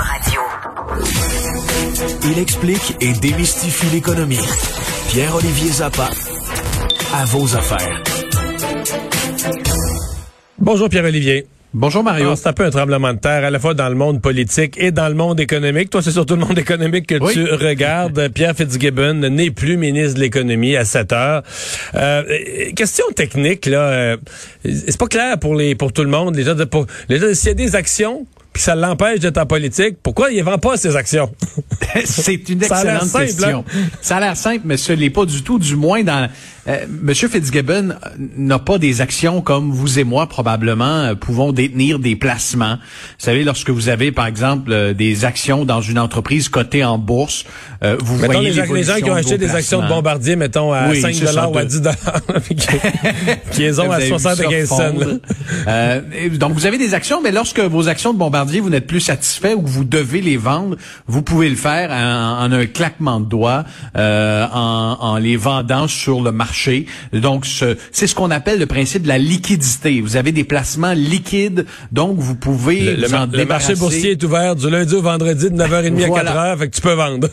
Radio. Il explique et démystifie l'économie. Pierre-Olivier Zappa, à vos affaires. Bonjour Pierre-Olivier. Bonjour Mario. Alors, C'est un peu un tremblement de terre à la fois dans le monde politique et dans le monde économique. Toi, c'est surtout le monde économique que Oui. tu regardes. Pierre Fitzgibbon n'est plus ministre de l'économie à 7 heures. Euh, euh, question technique, là, euh, c'est pas clair pour les pour tout le monde. Les gens, de- pour, les gens, s'il y a des actions puis ça l'empêche d'être en politique, pourquoi il vend pas ses actions? C'est une Ça a excellente simple, question. Ça a l'air simple, mais ce n'est pas du tout. Du moins, dans euh, Monsieur Fitzgibbon euh, n'a pas des actions comme vous et moi probablement euh, pouvons détenir des placements. Vous savez, lorsque vous avez par exemple euh, des actions dans une entreprise cotée en bourse, euh, vous Mettons voyez les, les gens qui ont acheté des actions de. Bombardier, mettons, à Oui, 5 c'est ça, ou à de- 10 puis qui, les ont à avez vu ça 75 cents. Euh, donc, vous avez des actions, mais lorsque vos actions de Bombardier, vous n'êtes plus satisfait ou que vous devez les vendre, vous pouvez le faire en, en un claquement de doigts, euh, en, en les vendant sur le marché. Donc, ce- c'est ce qu'on appelle le principe de la liquidité. Vous avez des placements liquides, donc vous pouvez Le, le vous en mar- le marché boursier est ouvert du lundi au vendredi de 9h30 Voilà. à 4h, fait que tu peux vendre.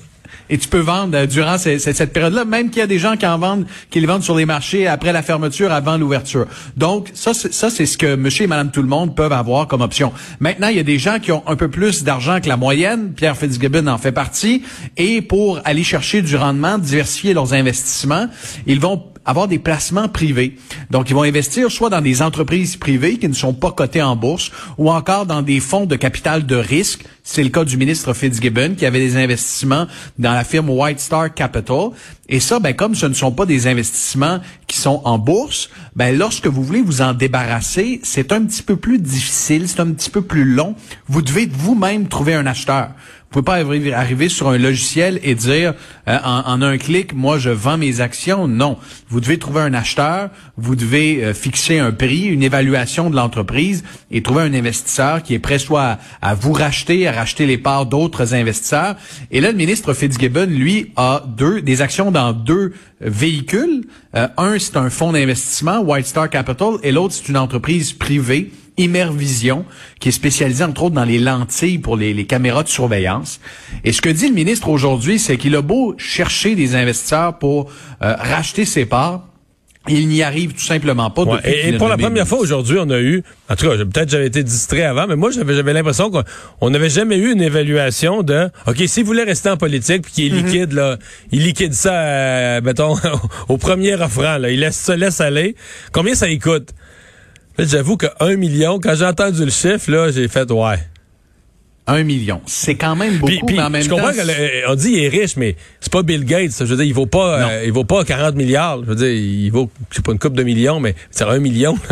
Et tu peux vendre euh, durant cette période-là, même qu'il y a des gens qui en vendent, qui les vendent sur les marchés après la fermeture, avant l'ouverture. Donc, ça, ça, c'est ce que monsieur et madame tout le monde peuvent avoir comme option. Maintenant, il y a des gens qui ont un peu plus d'argent que la moyenne. Pierre Fitzgibbon en fait partie. Et pour aller chercher du rendement, diversifier leurs investissements, ils vont avoir des placements privés. Donc, ils vont investir soit dans des entreprises privées qui ne sont pas cotées en bourse ou encore dans des fonds de capital de risque. C'est le cas du ministre Fitzgibbon qui avait des investissements dans la firme White Star Capital. Et ça, ben, comme ce ne sont pas des investissements qui sont en bourse, ben, lorsque vous voulez vous en débarrasser, c'est un petit peu plus difficile, c'est un petit peu plus long. Vous devez vous-même trouver un acheteur. Vous pouvez pas arriver, sur un logiciel et dire euh, en, en un clic, moi je vends mes actions. Non, vous devez trouver un acheteur, vous devez euh, fixer un prix, une évaluation de l'entreprise et trouver un investisseur qui est prêt soit à, à vous racheter, à racheter les parts d'autres investisseurs. Et là, le ministre Fitzgibbon, lui, a deux des actions dans deux véhicules. Euh, un, c'est un fonds d'investissement, White Star Capital, et l'autre, c'est une entreprise privée Immervision, qui est spécialisée entre autres dans les lentilles pour les, les caméras de surveillance. Et ce que dit le ministre aujourd'hui, c'est qu'il a beau chercher des investisseurs pour euh, racheter ses parts, il n'y arrive tout simplement pas. Ouais, et, et pour la première fois aujourd'hui, on a eu, en tout cas, peut-être j'avais été distrait avant, mais moi j'avais j'avais l'impression qu'on on n'avait jamais eu une évaluation de, ok, s'il voulait rester en politique puis qu'il est Mm-hmm. liquide là, il liquide ça, euh, mettons, au premier offrant là, il laisse se laisse aller. Combien ça y coûte? J'avoue que un million, quand j'ai entendu le chiffre là, j'ai fait ouais. Un million. C'est quand même beaucoup, Puis, puis, mais en même je temps... comprends qu'on dit il est riche, mais c'est pas Bill Gates. Je veux dire, il vaut pas, euh, il vaut pas 40 milliards. Je veux dire, il vaut, je sais pas, une coupe de millions, mais c'est un million.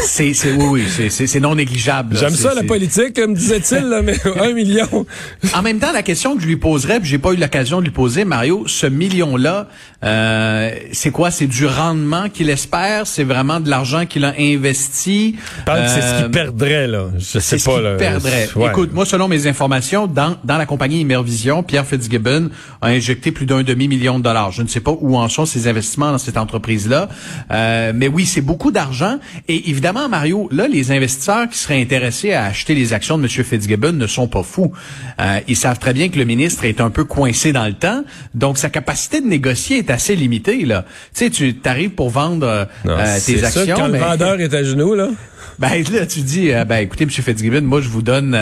C'est, c'est, oui, oui, c'est, c'est, c'est non négligeable. J'aime C'est- ça la c'est- politique, me disait-il, là, mais un million. En même temps, la question que je lui poserais, puis j'ai pas eu l'occasion de lui poser, Mario, ce million-là, euh, c'est quoi? C'est du rendement qu'il espère? C'est vraiment de l'argent qu'il a investi? Je parle que c'est ce Euh, qu'il perdrait, là. Je sais c'est ce pas, qu'il là. perdrait. Ouais. Écoute, moi, selon mes informations, dans, dans la compagnie Immervision, Pierre Fitzgibbon a injecté plus d'un demi-million de dollars. Je ne sais pas où en sont ses investissements dans cette entreprise-là. Euh, mais oui, c'est beaucoup d'argent. Et évidemment, Mario, là, les investisseurs qui seraient intéressés à acheter les actions de M. Fitzgibbon ne sont pas fous. Euh, ils savent très bien que le ministre est un peu coincé dans le temps. Donc, sa capacité de négocier est assez limitée, là. Tu sais, tu arrives pour vendre euh, Non, euh, c'est tes ça, actions. quand mais- le vendeur est à genoux, là. ben là, tu dis, euh, ben écoutez, M. Fitzgibbon, moi je vous donne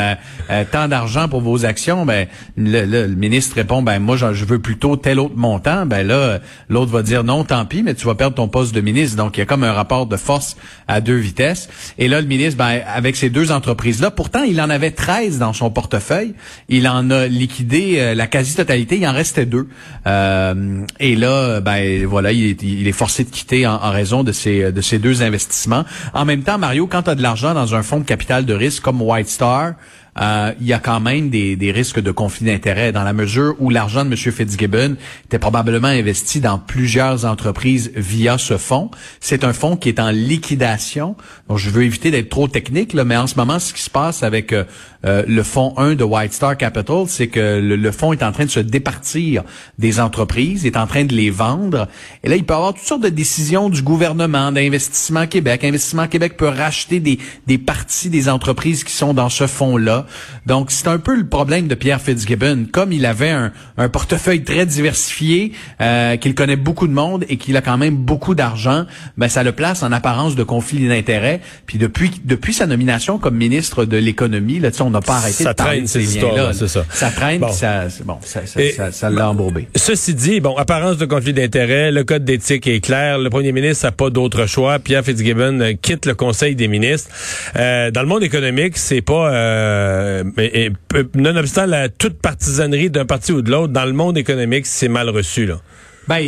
euh, tant d'argent pour vos actions. Ben le, le- le ministre répond, ben moi je veux plutôt tel autre montant. Ben là, l'autre va dire non, tant pis, mais tu vas perdre ton poste de ministre. Donc il y a comme un rapport de force à deux vitesses. Et là, le ministre, ben avec ces deux entreprises-là, pourtant il en avait 13 dans son portefeuille. Il en a liquidé euh, la quasi-totalité. Il en restait deux. Euh, et là, ben voilà, il est, il est forcé de quitter en, en raison de ces de ces deux investissements. En même temps, Mario, quand tu as de l'argent dans un fonds de capital de risque comme White Star, euh, il y a quand même des, des risques de conflit d'intérêts dans la mesure où l'argent de M. Fitzgibbon était probablement investi dans plusieurs entreprises via ce fonds. C'est un fonds qui est en liquidation. Donc, je veux éviter d'être trop technique, là, mais en ce moment, ce qui se passe avec euh, euh, le fonds 1 de White Star Capital, c'est que le, le fonds est en train de se départir des entreprises, est en train de les vendre. Et là, il peut y avoir toutes sortes de décisions du gouvernement, d'Investissement Québec. Investissement Québec peut racheter des, des parties des entreprises qui sont dans ce fonds-là. Donc, c'est un peu le problème de Pierre Fitzgibbon. Comme il avait un, un portefeuille très diversifié, euh, qu'il connaît beaucoup de monde et qu'il a quand même beaucoup d'argent, ben ça le place en apparence de conflit d'intérêts. Puis depuis depuis sa nomination comme ministre de l'économie, là, on n'a pas arrêté ça de parler traîne, ces histoires-là, c'est ça. Ça traîne, Bon. ça, bon, ça, ça, Et- ça, ça l'a embourbé. Ceci dit, bon, apparence de conflit d'intérêts, le code d'éthique est clair, le premier ministre n'a pas d'autre choix. Pierre Fitzgibbon euh, quitte le Conseil des ministres. Euh, dans le monde économique, c'est pas, euh, mais- et nonobstant la toute partisanerie d'un parti ou de l'autre, dans le monde économique, c'est mal reçu là. Ben,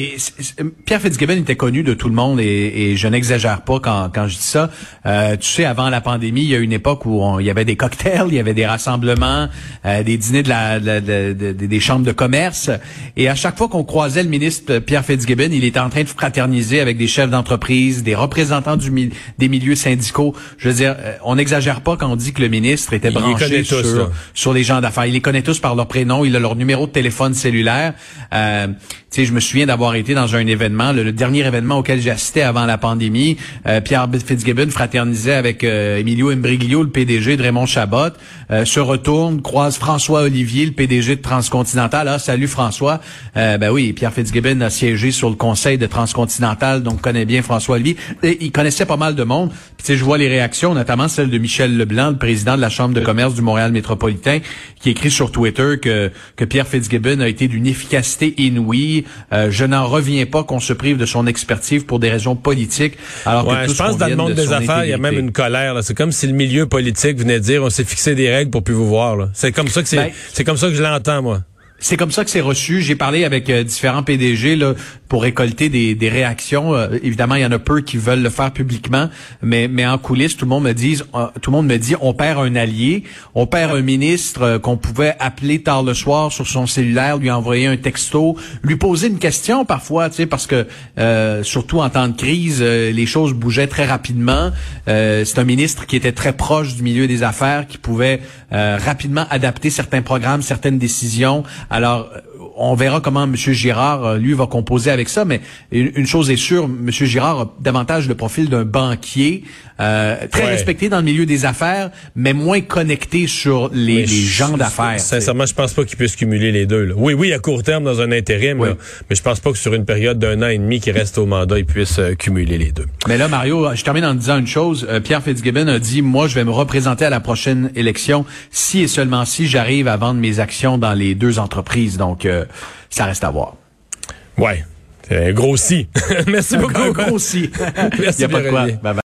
Pierre Fitzgibbon était connu de tout le monde et, et je n'exagère pas quand, quand je dis ça. Euh, tu sais, avant la pandémie, il y a une époque où on- il y avait des cocktails, il y avait des rassemblements, euh, des dîners de la, de la- de- de- de- des chambres de commerce. Et à chaque fois qu'on croisait le ministre Pierre Fitzgibbon, il était en train de fraterniser avec des chefs d'entreprise, des représentants du, mi- des milieux syndicaux. Je veux dire, euh, on n'exagère pas quand on dit que le ministre était branché tous, sur, là. sur les gens d'affaires. Il les connaît tous par leur prénom, il a leur numéro de téléphone cellulaire. Euh, tu sais, je me souviens d'avoir été dans un événement, le, dernier événement auquel j'assistais avant la pandémie. Euh, Pierre Fitzgibbon fraternisait avec euh, Emilio Imbriglio, le PDG de Raymond Chabot. Euh, se retourne, croise François Olivier, le PDG de Transcontinental. Ah, salut François. Euh, ben oui, Pierre Fitzgibbon a siégé sur le conseil de Transcontinental, donc connaît bien François Olivier. Et il connaissait pas mal de monde. Puis tu je vois les réactions, notamment celle de Michel Leblanc, le président de la Chambre de commerce du Montréal métropolitain, qui écrit sur Twitter que, que Pierre Fitzgibbon a été d'une efficacité inouïe. Euh, je n'en reviens pas qu'on se prive de son expertise pour des raisons politiques. Alors que Ouais, tout je pense dans le monde des affaires, il y a même une colère. C'est comme si le milieu politique venait dire on s'est fixé des règles pour plus vous voir. là. C'est comme ça que c'est. Ben, c'est comme ça que je l'entends moi. C'est comme ça que c'est reçu. J'ai parlé avec euh, différents PDG là, pour récolter des, des réactions. Euh, évidemment, il y en a peu qui veulent le faire publiquement, mais, mais en coulisses, tout le monde me dit, euh, tout le monde me dit, on perd un allié, on perd un ministre euh, qu'on pouvait appeler tard le soir sur son cellulaire, lui envoyer un texto, lui poser une question parfois, tu sais, parce que euh, surtout en temps de crise, euh, les choses bougeaient très rapidement. Euh, c'est un ministre qui était très proche du milieu des affaires, qui pouvait euh, rapidement adapter certains programmes, certaines décisions. Alors, on verra comment M. Girard, euh, lui, va composer avec ça, mais une, chose est sûre, M. Girard a davantage le profil d'un banquier, euh, très Ouais. respecté dans le milieu des affaires, mais moins connecté sur les, gens d'affaires. Sincèrement, je pense pas qu'ils puissent cumuler les deux. là. Oui, oui, à court terme dans un intérim, Oui. là, mais je pense pas que sur une période d'un an et demi qui reste au mandat, ils puissent euh, cumuler les deux. Mais là, Mario, je termine en disant une chose. Euh, Pierre Fitzgibbon a dit, moi, je vais me représenter à la prochaine élection si et seulement si j'arrive à vendre mes actions dans les deux entreprises. Donc, euh, ça reste à voir. Ouais, c'est un gros si. Merci beaucoup. Un gros si. Merci Il y a pas de quoi. Bye bye.